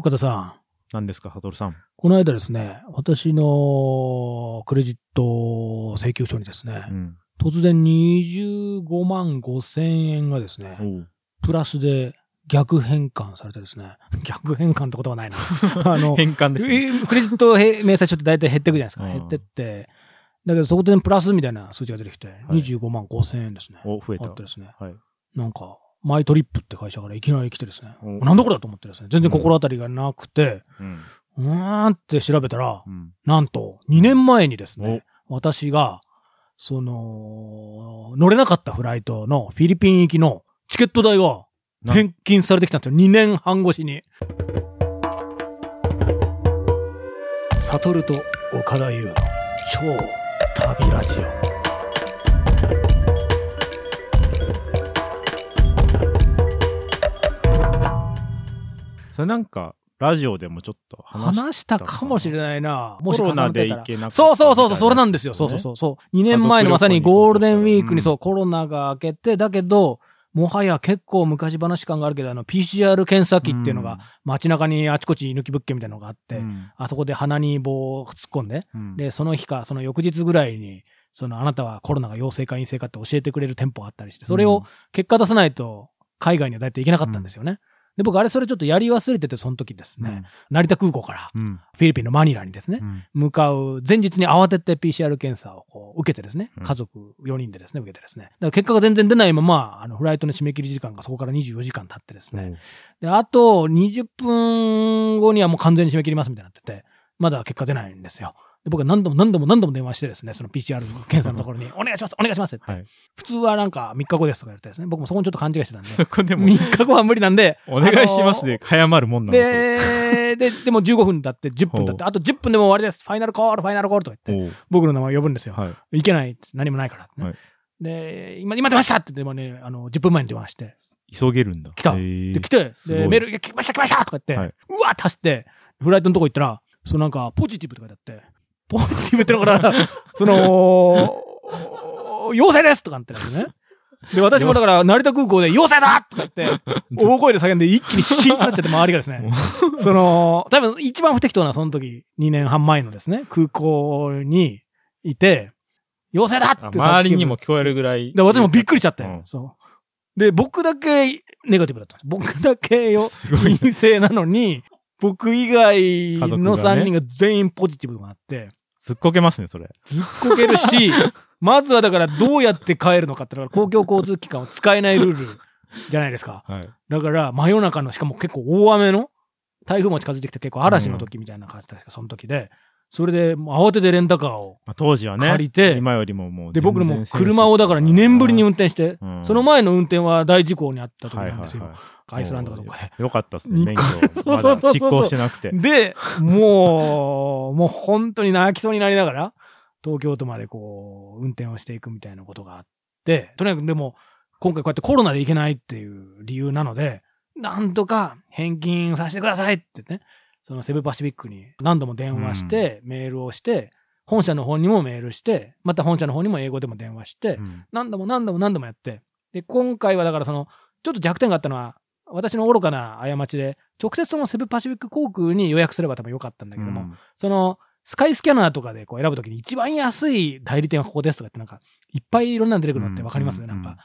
岡田さん、何ですか、サトルさん？この間ですね、私のクレジット請求書にですね、うん。突然25万5千円がですね、プラスで逆変換されてですね、逆変換ってことはないな。あの、変換ですね。えクレジットへ明細書って大体減ってくじゃないですか。うん減ってって、だけどそこでプラスみたいな数字が出てきて、はい25万5千円ですね。お、増えたあって。ですね。はい。なんか、マイトリップって会社からいきなり来てですね、おなんだこれだと思ってですね、全然心当たりがなくて、うん。うーんって調べたらう、ん。なんと、2年前にですね、私が、その、乗れなかったフライトのフィリピン行きのチケット代がな返金されてきたんですよ。2年半越しに。サトルと岡田優の超旅ラジオ。それなんか、ラジオでもちょっと話話したかもしれないな。もしコロナで行けなかったそうそうそうそう、それなんですよ。そうそうそうそう。2年前のまさにゴールデンウィークにそう、コロナが明けて、だけど、もはや結構昔話感があるけど、あの、PCR 検査機っていうのが、街中にあちこち居抜き物件みたいなのがあって、うん。あそこで鼻に棒を突っ込んで、うん。で、その日か、その翌日ぐらいに、そのあなたはコロナが陽性か陰性かって教えてくれる店舗があったりして、それを結果出さないと海外には大体行けなかったんですよね。で、僕あれそれちょっとやり忘れてて、その時ですね、成田空港からうん。フィリピンのマニラにですねう、ん。向かう前日に慌てて PCR 検査をこう受けてですねうん、家族4人でですね、受けてですね。だから結果が全然出ないまま、あの、フライトの締め切り時間がそこから24時間経ってですね。で、あと20分後にはもう完全に締め切りますみたいになってて、まだ結果出ないんですよ。で僕は何度も何度も何度も電話してですね、その PCR 検査のところに、お願いしますお願いしますって。はい。普通はなんか3日後ですとか言ってですね、僕もそこにちょっと勘違いしてたんで、そこでも、3日後は無理なんで、お願いしますで、早まるもんなんですで、で、でも15分だって、10分だって、あと10分でも終わりです。ファイナルコール、ファイナルコールとか言って、僕の名前呼ぶんですよ。はい。いけない何もないからってね、はい。で、今、今出ましたってでもね、あの、10分前に電話して、急げるんだ。来た。で、来て、で、メール、来ました来ましたとか言って、はい。うわーって走って、フライトのとこ行ったら、そのなんか、ポジティブとかだって、ポジティブってのから、その、陽性ですとかってなってね。で、私もだから、成田空港で陽性だとか言って、大声で叫んで一気にシーンとなっちゃって周りがですね、その、多分一番不適当なその時、2年半前のですね、空港にいて、陽性だあって周りにも聞こえるぐらい。で、私もびっくりしちゃって、うんそう。で、僕だけネガティブだった。僕だけよ。陰性なのに、僕以外のがね3人が全員ポジティブとかなって、ずっこけますね、それ。ずっこけるし、まずはだからどうやって帰るのかって、公共交通機関を使えないルールじゃないですか。はい。だから、真夜中の、しかも結構大雨の、台風も近づいてきて結構嵐の時みたいな感じだその時で。それで、慌ててレンタカーをまあ、当時はね。借りて、今よりももうで、僕も車をだから2年ぶりに運転して、うんその前の運転は大事故にあった時はいなんですよ。はいはいアイスランドかどっかで。よかったですね、二免許まだ執行してなくて。で、もう、もう本当に泣きそうになりながら、東京都までこう、運転をしていくみたいなことがあって、とにかくでも、今回こうやってコロナで行けないっていう理由なので、なんとか返金させてくださいってね、そのセブパシフィックに何度も電話して、メールをして、本社の方にもメールして、また本社の方にも英語でも電話して、うん。何度も何度も何度もやって、で、今回はだからその、ちょっと弱点があったのは、私の愚かな過ちで、直接そのセブパシフィック航空に予約すれば多分よかったんだけども、うん。その、スカイスキャナーとかでこう選ぶときに一番安い代理店はここですとかってなんか、いっぱいいろんなの出てくるのってわかります、うんなんか。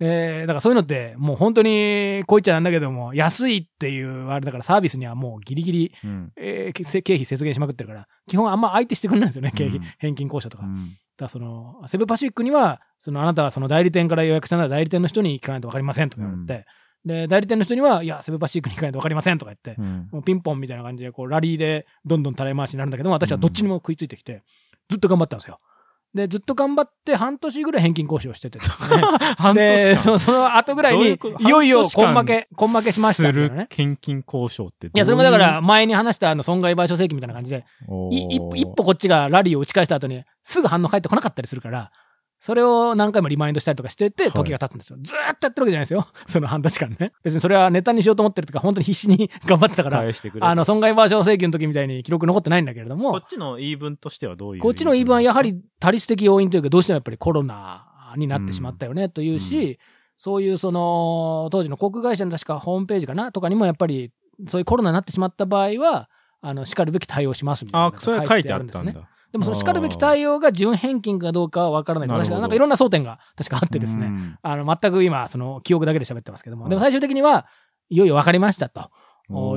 えー、だからそういうのって、もう本当に、こう言っちゃなんだけども、安いっていう、あれだからサービスにはもうギリギリ、うん。えー、せ経費節減しまくってるから、基本あんま相手してくれないんですよね、経費、うん返金交渉とか。だかうんらその、セブパシフィックには、そのあなたはその代理店から予約したなら代理店の人に行かないとわかりませんとか言われて、で、代理店の人には、いや、セブパシフィックに行かないとわかりませんとか言って、うんもうピンポンみたいな感じで、こう、ラリーでどんどん垂れ回しになるんだけども、私はどっちにも食いついてきて、ずっと頑張ったんですよ。で、ずっと頑張って半年ぐらい返金交渉しててね。半で、年間そその後ぐらいに、どういうこといよいよ、半年間根負け、根負けしましたみするたいなね。献金交渉ってどういう？いや、それもだから、前に話したあの、損害賠償請求みたいな感じで、おー、い一歩、一歩こっちがラリーを打ち返した後に、すぐ反応返ってこなかったりするから、それを何回もリマインドしたりとかしてて、はい時が経つんですよ。ずーっとやってるわけじゃないですよ。その半年間ね。別にそれはネタにしようと思ってるとか、本当に必死に 頑張ってたから、返してくれとあの、損害賠償請求の時みたいに記録残ってないんだけれどこもっ、ちの言い分としてはどういうこっちの言い分はやはり多律的要因というか、どうしてもやっぱりコロナになってしまったよねというし、うそういうその、当時の航空会社の確かホームページかなとかにもやっぱりそういうコロナになってしまった場合は、あの、叱るべき対応しますみたいなあそれは書いてあるんですね。でもその叱るべき対応が準返金かどうかは分からないと。確かなんかいろんな争点が確かあってですね。うんあの、全く今、その、記憶だけで喋ってますけども。はいでも最終的には、いよいよ分かりましたと。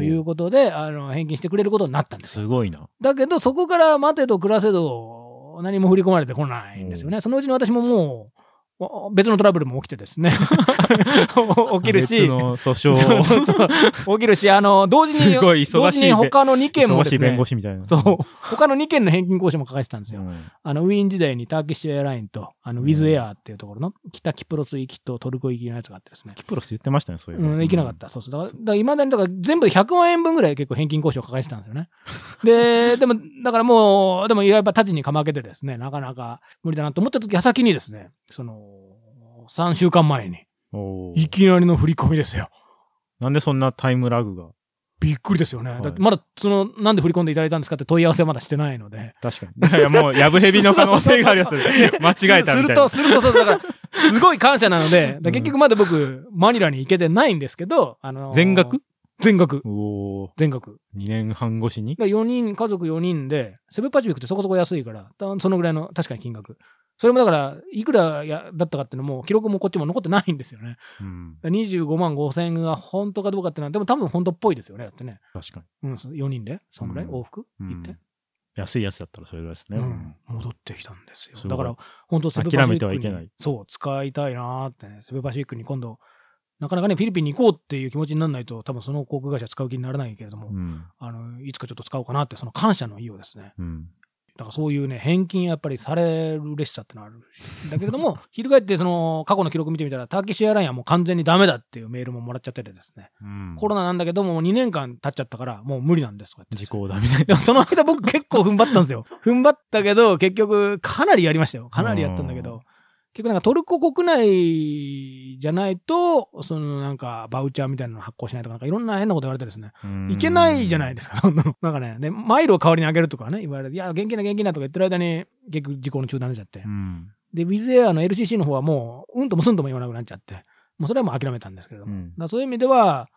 いうことで、あの、返金してくれることになったんですよ。すごいな。だけど、そこから待てど暮らせど、何も振り込まれてこないんですよね。そのうちに私ももう、お別のトラブルも起きてですね。起きるし。別の訴訟そうを。そうそう。起きるし、あの、同時に、すごい忙しい同時に他の2件もですね忙しい弁護、士みたいな。そう、他の2件の返金交渉も抱えてたんですよ。うんあの、ウィーン時代にターキッシュエアラインと、あの、ウィズエアーっていうところの、北キプロス行きとトルコ行きのやつがあってですね。キプロス言ってましたね、そういうの。うん、行けなかった。そうそう。だから、だから未だに、だから全部で100万円分ぐらい結構返金交渉を抱えてたんですよね。で、でも、だからもう、でもやっぱ立ちにかまけてですね、なかなか無理だなと思った時、矢先にですね、その、3週間前に、いきなりの振り込みですよ。なんでそんなタイムラグが？びっくりですよね。はいだってまだ、その、なんで振り込んでいただいたんですかって問い合わせはまだしてないので。確かに。いや、もう、やぶヘビの可能性があるやつ。間違えたみたいな。すると、すると、そう、だから、すごい感謝なので、結局まだ僕、マニラに行けてないんですけど、あのー全額？全額。おー全額。2年半越しに？だ4人、家族4人で、セブパチュークってそこそこ安いから、だそのぐらいの確かに金額。それもだから、いくらやだったかっていうのも、記録もこっちも残ってないんですよね。うん。だから25万5千円が本当かどうかっていうのは、でも多分本当っぽいですよね、だってね。確かうん、そう4人で、そんぐらい、うん往復？に。行って？うん安いやつだったらそれぐらいですね。うん、戻ってきたんですよ。だから、本当セブパシフィックに諦めてはいけない。そう、使いたいなーってね、セブパシフィックに今度、なかなかね、フィリピンに行こうっていう気持ちにならないと、多分その航空会社使う気にならないけれども、うん。あの、いつかちょっと使おうかなって、その感謝の意をですね、うん。だからそういうね、返金やっぱりされる列車ってのはあるんだけれども、翻ってその過去の記録見てみたら、ターキッシュエアラインはもう完全にダメだっていうメールももらっちゃっててですね、うん。コロナなんだけども、もう2年間経っちゃったから、もう無理なんですとか言って時効だみたいいや、その間僕結構踏ん張ったんですよ。踏ん張ったけど、結局、かなりやりましたよ。かなりやったんだけうんど、結局なんかトルコ国内じゃないと、そのなんかバウチャーみたいなの発行しないとか、なんかいろんな変なこと言われてですね。な。いけないじゃないでですか、そんなの。なんかね、で、マイルを代わりにあげるとかね、言われて、いや、現金だ現金だとか言ってる間に、結局事故の中断出ちゃって。うん。で、ウィズエアの LCC の方はもう、うんともすんとも言わなくなっちゃって、もうそれはもう諦めたんですけれども。うんだそういう意味では、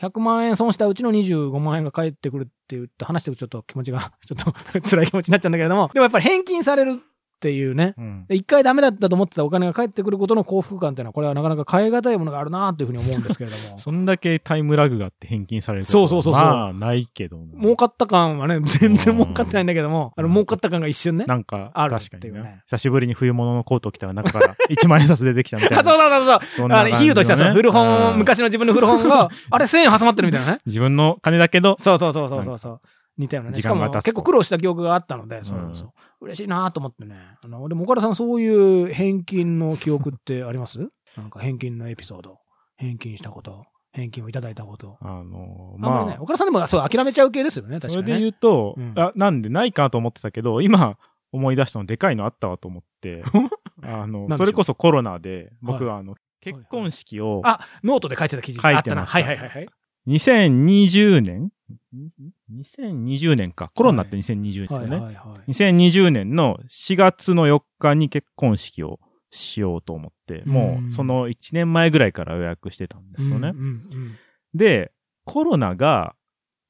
100万円損したうちの25万円が返ってくるって言って話してるとちょっと気持ちが、ちょっと辛い気持ちになっちゃうんだけれども、でもやっぱり返金されるっていうね、うん。回ダメだったと思ってたお金が返ってくることの幸福感っていうのは、これはなかなか変え難いものがあるなというふうに思うんですけれども。そんだけタイムラグがあって返金されるそうそうそうそうまあ、ないけどな。儲かった感はね、全然儲かってないんだけども、あの、儲かった感が一瞬ね。なんか、ある確かにっていうねね。久しぶりに冬物のコート着たら中から 1万円札出てきたみたいあ、な。そうそうそうそう。あの、そんな感じのね比喩としてはそう、古本、うん昔の自分の古本が、あれ1000円挟まってるみたいなね。自分の金だけど、そうそうそうそうそうそう。似たようなね。しかも時間が経つと結構苦労した記憶があったので、そうそう。嬉しいなと思ってね。あの、でも岡田さんそういう返金の記憶ってあります？なんか返金のエピソード。返金したこと。返金をいただいたこと。あの、あんまりね、ま岡田さんでもそう諦めちゃう系ですよね、あ、確かに、ね。それで言うとうん、あ、なんでないかなと思ってたけど、今思い出したのでかいのあったわと思って、あのそれこそコロナで、僕ははあの、結婚式を、あ、ノートで書いてた記事書いてあったな。ましたはいはいはいはい。2020年？?2020 年か。コロナって2020ですよね。はいはいはい。2020年の4月の4日に結婚式をしようと思って、もうんうその1年前ぐらいから予約してたんですよね。うんうんうんで、コロナが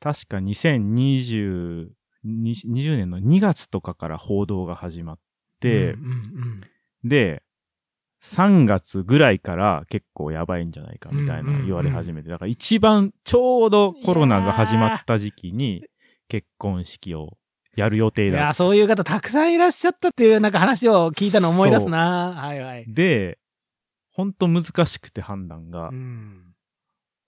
確か2020 20年の2月とかから報道が始まって、うんうんうんで、3月ぐらいから結構やばいんじゃないかみたいな言われ始めて、だから一番ちょうどコロナが始まった時期に結婚式をやる予定だいや、そういう方たくさんいらっしゃったっていうなんか話を聞いたの思い出すな。はいはい。で、ほんと難しくて判断が、うん。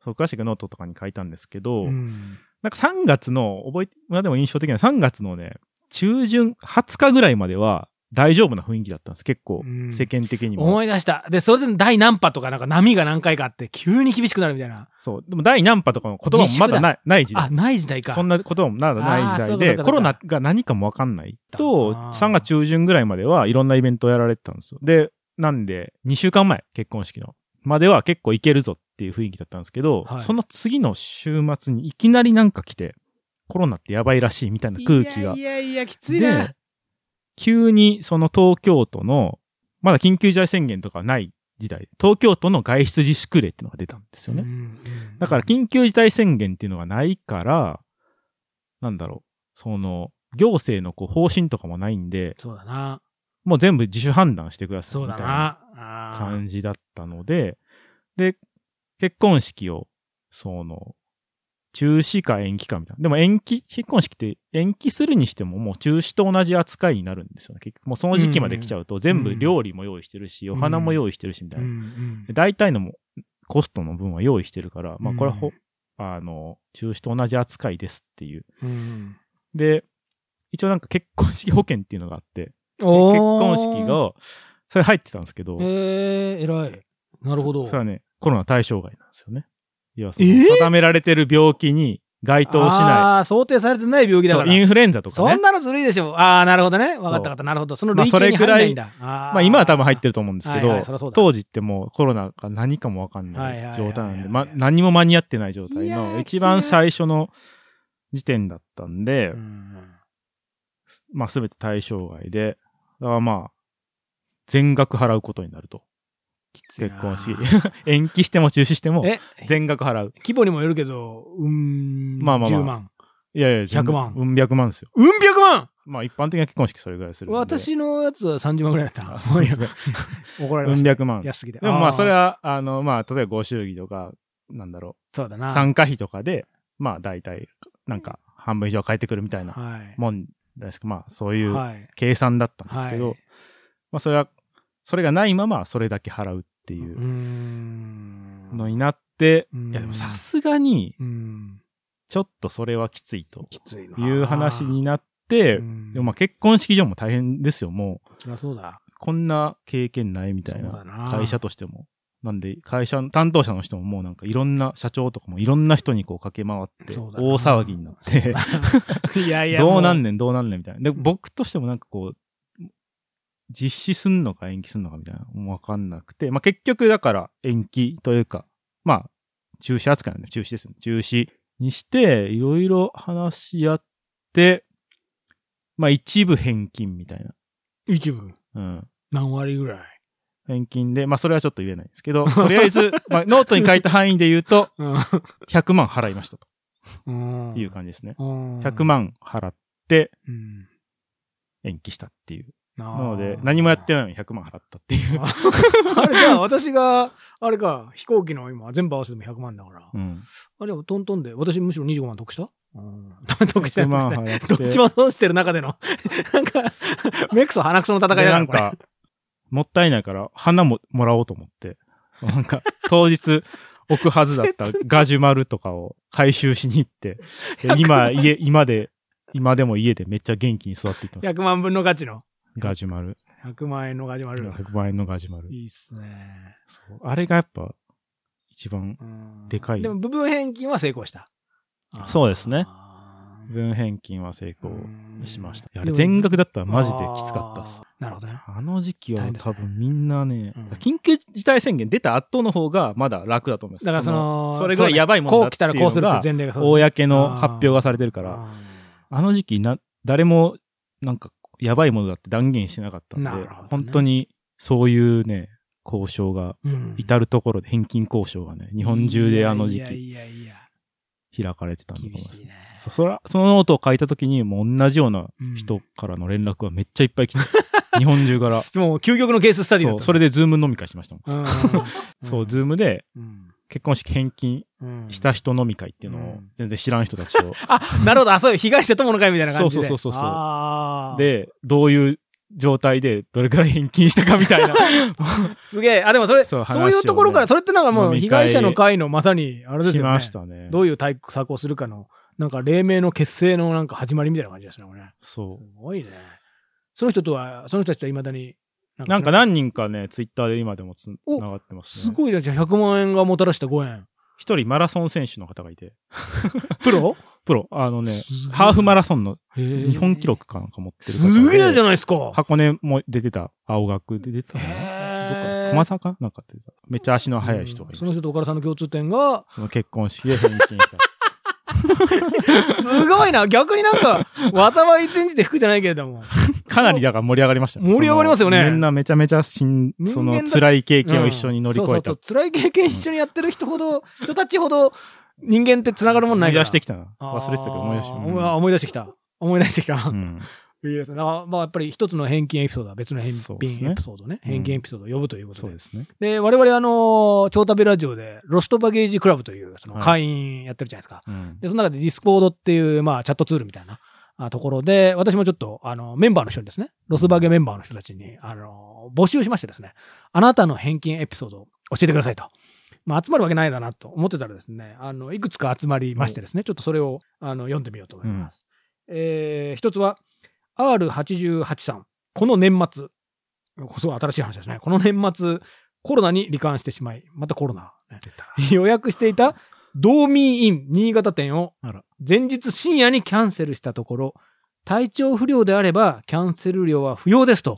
そう、詳しくノートとかに書いたんですけど、うん。なんか3月の、覚えて、まあでも印象的な3月のね、中旬、20日ぐらいまでは大丈夫な雰囲気だったんです。結構うん、世間的にも。思い出した。で、それで第何波とかなんか波が何回かあって急に厳しくなるみたいな。そう。でも第何波とかの言葉もまだない、ない時あ、代。ない時代か。そんな言葉もまだない時代で、コロナが何かもわかんないと、あー3月中旬ぐらいまではいろんなイベントをやられてたんですよ。で、なんで、2週間前、結婚式の。までは結構いけるぞっていう雰囲気だったんですけど、はいその次の週末にいきなりなんか来て、コロナってやばいらしいみたいな空気がい。やいやいや、きついなで。、急にその東京都の、まだ緊急事態宣言とかない時代、東京都の外出自粛令っていうのが出たんですよね。だから緊急事態宣言っていうのがないから、なんだろう、その、行政のこう方針とかもないんで、そうだな。もう全部自主判断してくださいみたいな感じだったので、で、結婚式を、その、中止か延期かみたいな。でも延期、結婚式って延期するにしてももう中止と同じ扱いになるんですよね。結局もうその時期まで来ちゃうと全部料理も用意してるし、うんお花も用意してるしみたいうんな。大体のもコストの分は用意してるから、まあこれはほ、うんあの、中止と同じ扱いですっていう。うんで、一応なんか結婚式保険っていうのがあって、結婚式が、それ入ってたんですけど、ええ、偉い。なるほど。それはね、コロナ対象外なんですよね。要はそえー？の、定められてる病気に該当しない。ああ、想定されてない病気だから。インフルエンザとかねそん。なのずるいでしょ。ああ、なるほどね。わかったわかった。なるほど。その類型に入んないんだ。ままあ今は多分入ってると思うんですけど、はいはい当時ってもうコロナが何かもわかんない状態なんで、ま、何も間に合ってない状態の一番最初の時点だったんで、うんまあすべて対象外で、だからまあ、全額払うことになると。結婚式。延期しても中止しても、え、全額払う。規模にもよるけど、うん、まあまあまあ10万。いやいや、全100万うん、百万ですよ。うん、百万まあ一般的な結婚式それぐらいする。私のやつは30万ぐらいだったあな。そうですねうん 怒られました。百万。安すぎて。でもまあそれは、は、あの、まあ例えばご祝儀とか、なんだろう、そうだな。参加費とかで、まあ大体、なんか半分以上返ってくるみたいなはい。もんですか。まあそういうはい。計算だったんですけど、はいまあそれは、それがないままそれだけ払うっていう。のになって、うんいやでもさすがに、うん。ちょっとそれはきついときついう話になって、うんでもまあ結婚式場も大変ですよ、もう。そうだ。こんな経験ないみたいなな会社としても。なんで、会社の担当者の人ももうなんかいろんな社長とかもいろんな人にこう駆け回って、大騒ぎになって、いやいや。ん どうなんねん、どうなんねんみたいな。で、僕としてもなんかこう、実施すんのか延期すんのかみたいな、もうわかんなくて、まあ結局だから延期というか、まあ、中止扱いなんで中止ですよね。中止にして、いろいろ話し合って、まあ一部返金みたいな。一部、うん。何割ぐらい？返金で、まあそれはちょっと言えないんですけど、とりあえず、まあノートに書いた範囲で言うと、うん。100万払いましたとうんいう感じですね。うん100万払ってうん。延期したっていう。ななので、何もやってないのに100万払ったっていう。あれじゃあ、私が、あれか、飛行機の今、全部合わせても100万だから。うん。あ、でもトントンで、私むしろ25万得した？うん。得した100万得。どっちも損してる中での、なんか、メクソ鼻くその戦いだから、これでなんか、もったいないから、花ももらおうと思って。なんか、当日置くはずだった ガジュマルとかを回収しに行って、で今、家、今で、今でも家でめっちゃ元気に育っていってます。100万分の価値の。ガジュマル。100万円のガジュマル。100万円のガジュマル。いいっすね。そうあれがやっぱ、一番、うんでかいでも部分返金は成功した。そうですねあー。分返金は成功うんしました。あれ全額だったらマジできつかったっす。なるほどね。あの時期は多分みんなね、うん緊急事態宣言出た後の方がまだ楽だと思います。だからその、それぐらいやばいもんだこう来っていうのたらこうするってが、公の発表がされてるから、あの時期な、誰もなんかやばいものだって断言してなかったんで、ね本当にそういうね、交渉が、うん至るところで返金交渉がね、日本中であの時期開かれてたんだと思います。ね。そそら、そのノートを書いた時にもう同じような人からの連絡がめっちゃいっぱい来て、日本中から。もう究極のケーススタディだった。そう、それで Zoom 飲み会しましたもん、そう、 Zoom でうん結婚式返金うんした人飲み会っていうのをうん全然知らん人たちを。あ、なるほど。あ、そういう被害者友の会みたいな感じで。そうそうそうそうで、どういう状態でどれくらい返金したかみたいな。すげえ。あ、でもそれ、そそうう,、話をねいうところから、それってなんかもう被害者の会のまさに、あれですよね。来ましたね。どういう対策をするかの、なんか黎明の結成のなんか始まりみたいな感じですね、これね。そすごいね。その人とは、その人たちとは未だに。う。なんか何人かね、ツイッターで今でもつおながってますね。すごいじゃん。じゃあ100万円がもたらした5円。一人マラソン選手の方がいて、プロ？プロ、あのねハーフマラソンの日日本記録かなんか持ってる。すげえじゃないですか。箱根も出てた、青学で出てた駒沢かなんか出てた。めっちゃ足の速い人がいました。その人と岡田さんの共通点が、その結婚式で返金した。すごいな。逆になんか、災い転じて服じゃないけれども。かなりだから盛り上がりましたね。盛り上がりますよねみんなめちゃめちゃしん、その辛い経験を一緒に乗り越えたうんそうそう。そう辛い経験一緒にやってる人ほど、人たちほど人間って繋がるもんないから。思い出してきたな。忘れてたけど思い出してあー思い思い出してきた。思い出してきた。うん。いいですね。だからまあやっぱり一つの返金エピソードは別の返金そうですねエピソードね。うん返金エピソードを呼ぶということで。そうですね。で、我々あの、超旅ラジオで、ロストバゲージクラブという、その会員やってるじゃないですか。うん。で、その中で Discord っていう、まあ、チャットツールみたいなあところで、私もちょっと、あの、メンバーの人にですね、ロスバゲメンバーの人たちに、あの、募集しましてですね、あなたの返金エピソードを教えてくださいと。まあ、集まるわけないだなと思ってたらですね、あの、いくつか集まりましてですね、ちょっとそれを、あの、読んでみようと思います。えー、一つは、R88 さん。この年末、すごい新しい話ですね。この年末、コロナに罹患してしまい、またコロナ。予約していたドーミーイン新潟店を前日深夜にキャンセルしたところ、体調不良であればキャンセル料は不要ですと、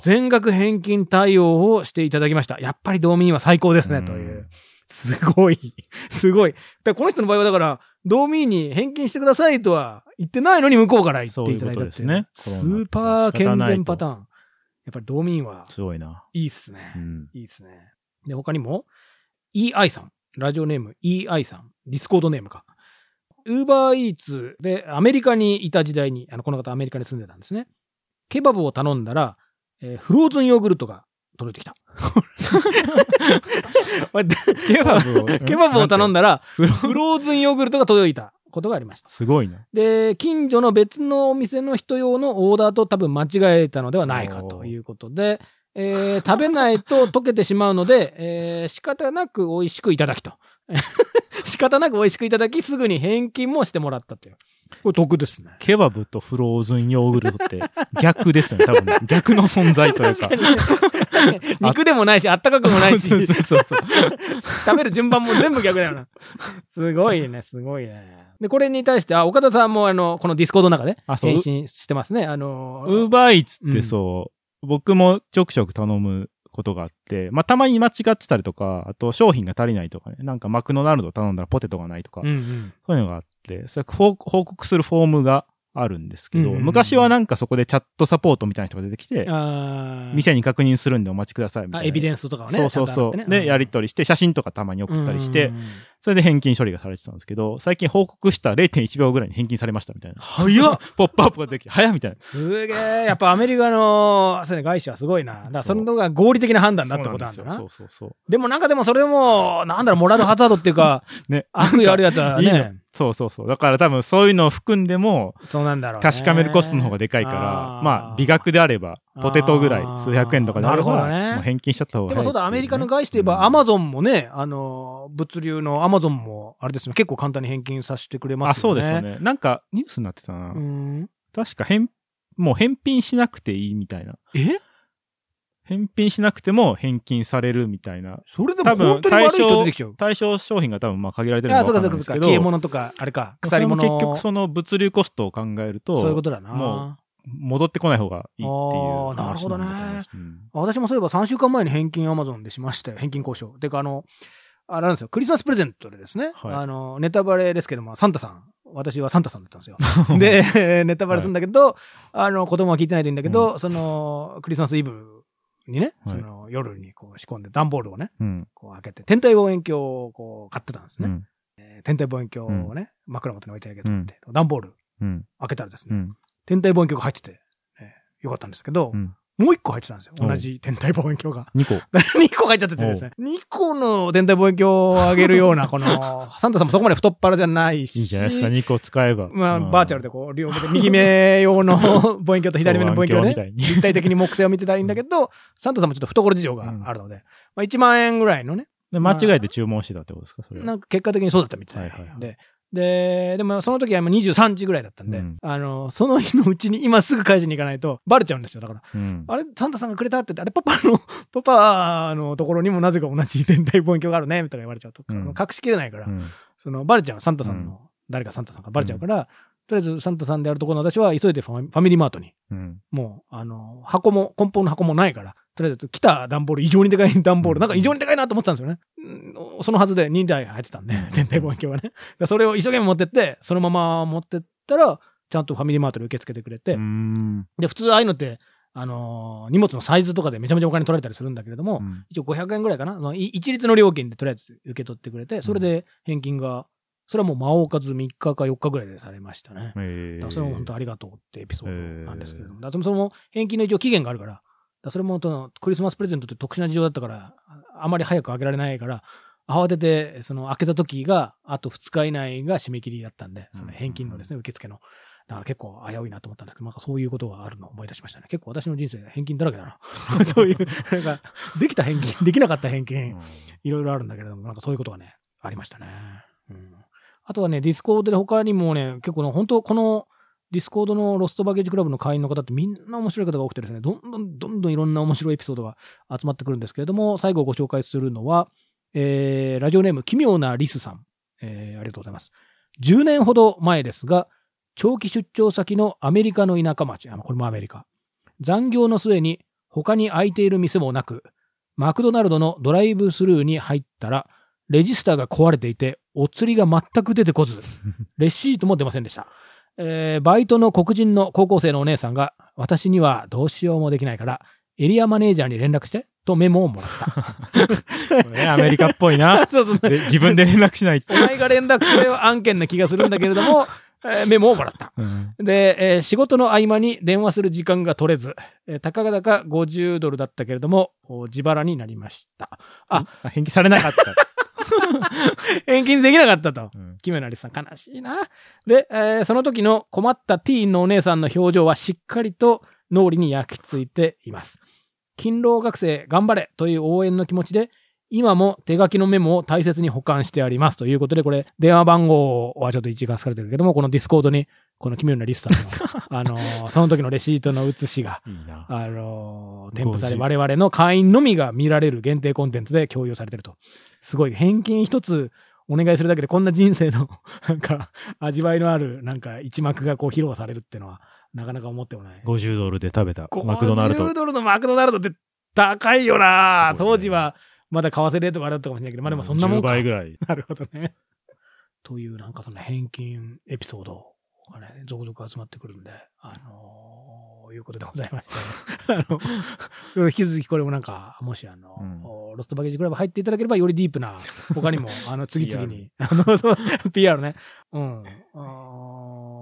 全額返金対応をしていただきました。やっぱりドーミーインは最高ですね、という。すごい。すごい。この人の場合はだから、ドーミーに返金してくださいとは言ってないのに向こうから言っていただいたっていう。そういうことですねスーパー健全パターン。やっぱりドーミーはすごいな。いいっすね。うん。いいですね。で、他にも、EI さん。ラジオネーム EI さん。 Discord ネームか。ウーバーイーツでアメリカにいた時代に、あの、この方アメリカに住んでたんですね。ケバブを頼んだら、えーフローズンヨーグルトが届いてきた。ケバブをケバブを頼んだ。だら、フローズンヨーグルトが届いたことがありました。すごいな。で、近所の別のお店の人用のオーダーと多分間違えたのではないかということで、えー食べないと溶けてしまうので、えー仕方なく美味しくいただきと。仕方なく美味しくいただき、すぐに返金もしてもらったという。これ得ですね。ケバブとフローズンヨーグルトって逆ですよね、多分ね。逆の存在というか。肉でもないし、あったかくもないし、そうそうそうそう。食べる順番も全部逆だよな。すごいね、すごいね。で、これに対して、あ、岡田さんもあの、この Discord の中であそう？返信してますね。あの、ウーバーイーツってそう、僕もちょくちょく頼むことがあって、まあ、たまに間違ってたりとか、あと商品が足りないとかね、なんかマクドナルド頼んだらポテトがないとか、うんうん。そういうのがあって、それ報報告するフォームがあるんですけど、うん昔はなんかそこでチャットサポートみたいな人が出てきて、店に確認するんでお待ちくださいみたいな。あエビデンスとかをね。そうそうそう。ねで、やり取りして、写真とかたまに送ったりして、うんそれで返金処理がされてたんですけど、最近報告した0.1秒ぐらいに返金されましたみたいな。早っ ポップアップができて、早っみたいな。すげえ。やっぱアメリカの、そうね、外資はすごいな。だからそののが合理的な判断だってことなんだな。そうそうそう。でもなんかでもそれも、なんだろう、モラルハザードっていうか、ね。悪意あるやつはいいのね、そうそうそう。だから多分そういうのを含んでも、そうなんだろうね。確かめるコストの方がでかいから、まあ、美学であれば、ポテトぐらい数百円とかであれば、なるほどねもう返金しちゃった方がでもそうだ、アメリカの外外資といえば、アマゾンもね、あの、物流のアマゾンも、あれですね、結構簡単に返金させてくれますよね。あ、そうですよ。ね。なんか、ニュースになってたな。うん。確か返、もう返品しなくていいみたいな。え？返品しなくても返金されるみたいな。それでも本当に悪い人出てきちゃう？対象商品が多分まあ限られてるのあ、かそうかそうかそうか。消え物とか、あれか、鎖物。結局その物流コストを考えると、そういうことだな。も戻ってこない方がいいっていうあー話なるほどねうん私もそういえば3週間前に返金アマゾンでしましたよ。返金交渉。てか、あの、あれなんですよ。クリスマスプレゼントでですね。はいあの、ネタバレですけども、サンタさん。私はサンタさんだったんですよ。で、ネタバレするんだけど、あの、子供は聞いてないといいんだけど、その、クリスマスイブにね、はいその、夜にこう仕込んで、段ボールをね、うん。こう開けて、天体望遠鏡をこう買ってたんですね。うん。えー天体望遠鏡をね、枕元に置いてあげて、うん段ボールうん。開けたらですね、うん。天体望遠鏡が入ってて、えーよかったんですけど、うんもう一個入ってたんですよ。同じ天体望遠鏡が。2個。2個入っちゃっててですね。2個の天体望遠鏡をあげるような、この、サンタさんもそこまで太っ腹じゃないし。いいじゃないですか、2個使えば。まあ、うんバーチャルでこう、両目で、右目用の望遠鏡と左目の望遠鏡で、ね、立体的に木星を見てたらいいんだけど、サンタさんもちょっと懐事情があるので、まあ1万円ぐらいのね、で間違えて注文してたってことですか、それは。なんか結果的にそうだったみたいはいはいはいで。で、でもその時は今23時ぐらいだったんで、うんあの、その日のうちに今すぐ返しに行かないとバレちゃうんですよ。だから、うん。あれ、サンタさんがくれたって言って、あれ、パパの、パパのところにもなぜか同じ天体望遠鏡があるね、とか言われちゃうと、うん隠しきれないから、うんその、バレちゃう、サンタさんの、誰かサンタさんがバレちゃうから、とりあえずサンタさんであるところの私は急いでファミリーマートに、うん。もう、あの、箱も、梱包の箱もないから、とりあえず来た段ボール、異常にでかい段ボール、なんか異常にでかいなと思ってたんですよね。うん。そのはずで2台入ってたんで、天体望遠鏡はね。それを一生懸命持ってって、そのまま持ってったら、ちゃんとファミリーマートで受け付けてくれて。で、普通ああいうのって、あのー荷物のサイズとかでめちゃめちゃお金取られたりするんだけれども、うん。一応500円ぐらいかな。あのい一律の料金でとりあえず受け取ってくれて、それで返金が、それはもう間を置かず3日か4日ぐらいでされましたね。えだからそれも本当ありがとうってエピソードなんですけれども、だからそれも返金の一応期限があるからそれもそのクリスマスプレゼントって特殊な事情だったから、ああまり早く開けられないから、慌てて、その開けた時が、あと2日以内が締め切りだったんで、その返金のですね、受付の。だから結構危ういなと思ったんですけど、なんかそういうことがあるのを思い出しましたね。結構私の人生返金だらけだな。そういう、なんか、できた返金、できなかった返金、いろいろあるんだけれども、なんかそういうことがね、ありましたね。うん。あとはね、 Discord で他にもね、結構ね、本当この Discord のロストバゲージクラブの会員の方ってみんな面白い方が多くてですね、どんどんどんどんいろんな面白いエピソードが集まってくるんですけれども、最後ご紹介するのは、えー、ラジオネーム奇妙なリスさん。えー、ありがとうございます。10年ほど前ですが、長期出張先のアメリカの田舎町、あのこれもアメリカ。残業の末に他に空いている店もなく、マクドナルドのドライブスルーに入ったら、レジスターが壊れていて、お釣りが全く出てこず、レシートも出ませんでした。えーバイトの黒人の高校生のお姉さんが、私にはどうしようもできないから、エリアマネージャーに連絡して、とメモをもらった。これねアメリカっぽいな。そうそう。で自分で連絡しないと。お前が連絡すれば案件な気がするんだけれども、えーメモをもらった。うんで、えー仕事の合間に電話する時間が取れず、えーたかがだか50ドルだったけれども、お自腹になりました。あ、返金されなかった。返金できなかったと。うんキメナリさん悲しいな。で、えーその時の困ったティーンのお姉さんの表情はしっかりと脳裏に焼き付いています。勤労学生頑張れという応援の気持ちで、今も手書きのメモを大切に保管してありますということで、これ、電話番号はちょっと隠されてるけども、この Discord に、この奇妙なリスさんの、あのーその時のレシートの写しが、いいな。あのー添付され、50我々の会員のみが見られる限定コンテンツで共有されてると。すごい、返金一つお願いするだけでこんな人生の、なんか、味わいのある、なんか、一幕がこう披露されるっていうのは、なかなか思ってもない。50ドルで食べたマクドナルド50。ドルのマクドナルドって高いよな、ね当時は、まだ為替レートがあれだったかもしれないけど、まあでもそんなもん10か。倍ぐらい。なるほどね。という、なんかその返金エピソードがね、続々集まってくるんで、あのーいうことでございまして、あの、引き続きこれもなんか、もしあの、うん。ロストバゲージクラブ入っていただければ、よりディープな、他にも、あの、次々に、あの、PR ね、うん。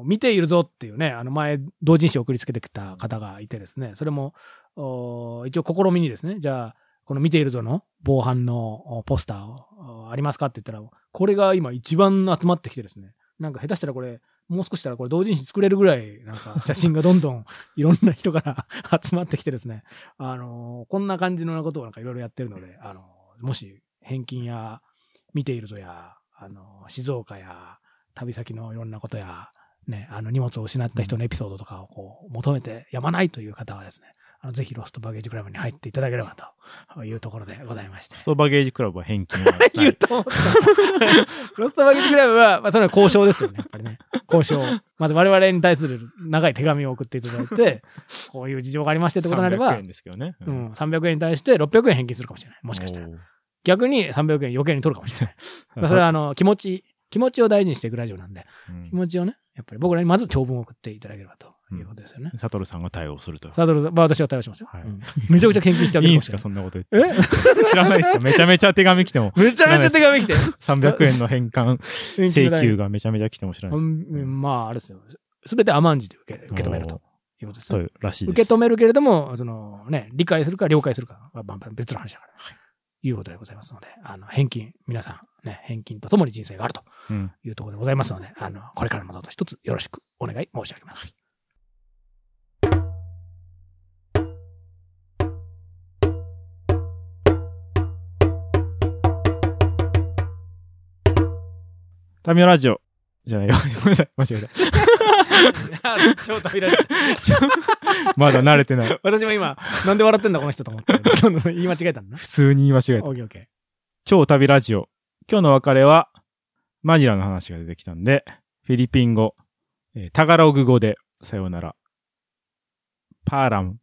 見ているぞっていうね、あの前、同人誌を送りつけてきた方がいてですね、それも、お一応試みにですね、じゃあ、この見ているぞの防犯のおポスターありますかって言ったら、これが今一番集まってきてですね、なんか下手したらこれ、もう少したらこれ同人誌作れるぐらい、なんか 写真がどんどんいろんな人から 集まってきてですね、あのこんな感じのことをなんかいろいろやってるので、あのもし返金や見ているとや、あの静岡や旅先のいろんなことや、ね、あの荷物を失った人のエピソードとかをこう求めてやまないという方はですね、あのぜひロストバゲージクラブに入っていただければというところでございまして。ストバゲージクラブは返金はな 言うい。と思った。ロストバゲージクラブは、まあ、それは交渉ですよね、やっぱりね。交渉。まず我々に対する長い手紙を送っていただいて、こういう事情がありましてってことになれば300円、ですけどね。う。ん、300円に対して600円返金するかもしれない。もしかしたら。逆に300円余計に取るかもしれない。それはあの、気持ち、気持ちを大事にしていくラジオなんで、うん気持ちをね、やっぱり僕らにまず長文を送っていただければということですよね。サトルさんが対応すると。サドルさん、まあ私は対応しますよ。はいうんめちゃくちゃ献金してあげいいんすか。そんなこと言って。え知らないっすよ。めちゃめちゃ手紙来ても。めちゃめちゃ手紙来て。300円の返還請求がめちゃめちゃ来ても知らないです。うんまあ、あれですよ。すべて甘んじて受け受け止めるということですね。らしいです。受け止めるけれども、そのね、理解するか了解するかはまあ別の話だから。いうことでございますので、あの、返金、皆さん、ね、返金とともに人生があるとうん。いうところでございますので、あの、これからもどうぞ一つよろしくお願い申し上げます。タミオラジオ。じゃないよ。ごめんなさい。間違えた。超旅立ちまだ慣れてない。私も今、なんで笑ってんだこの人と思って。言い間違えたんだな。普通に言い間違えた。オッケーオッケ超旅ラジオ。今日の別れは、マニラの話が出てきたんで、フィリピン語、えータガログ語で、さようなら。パーラム。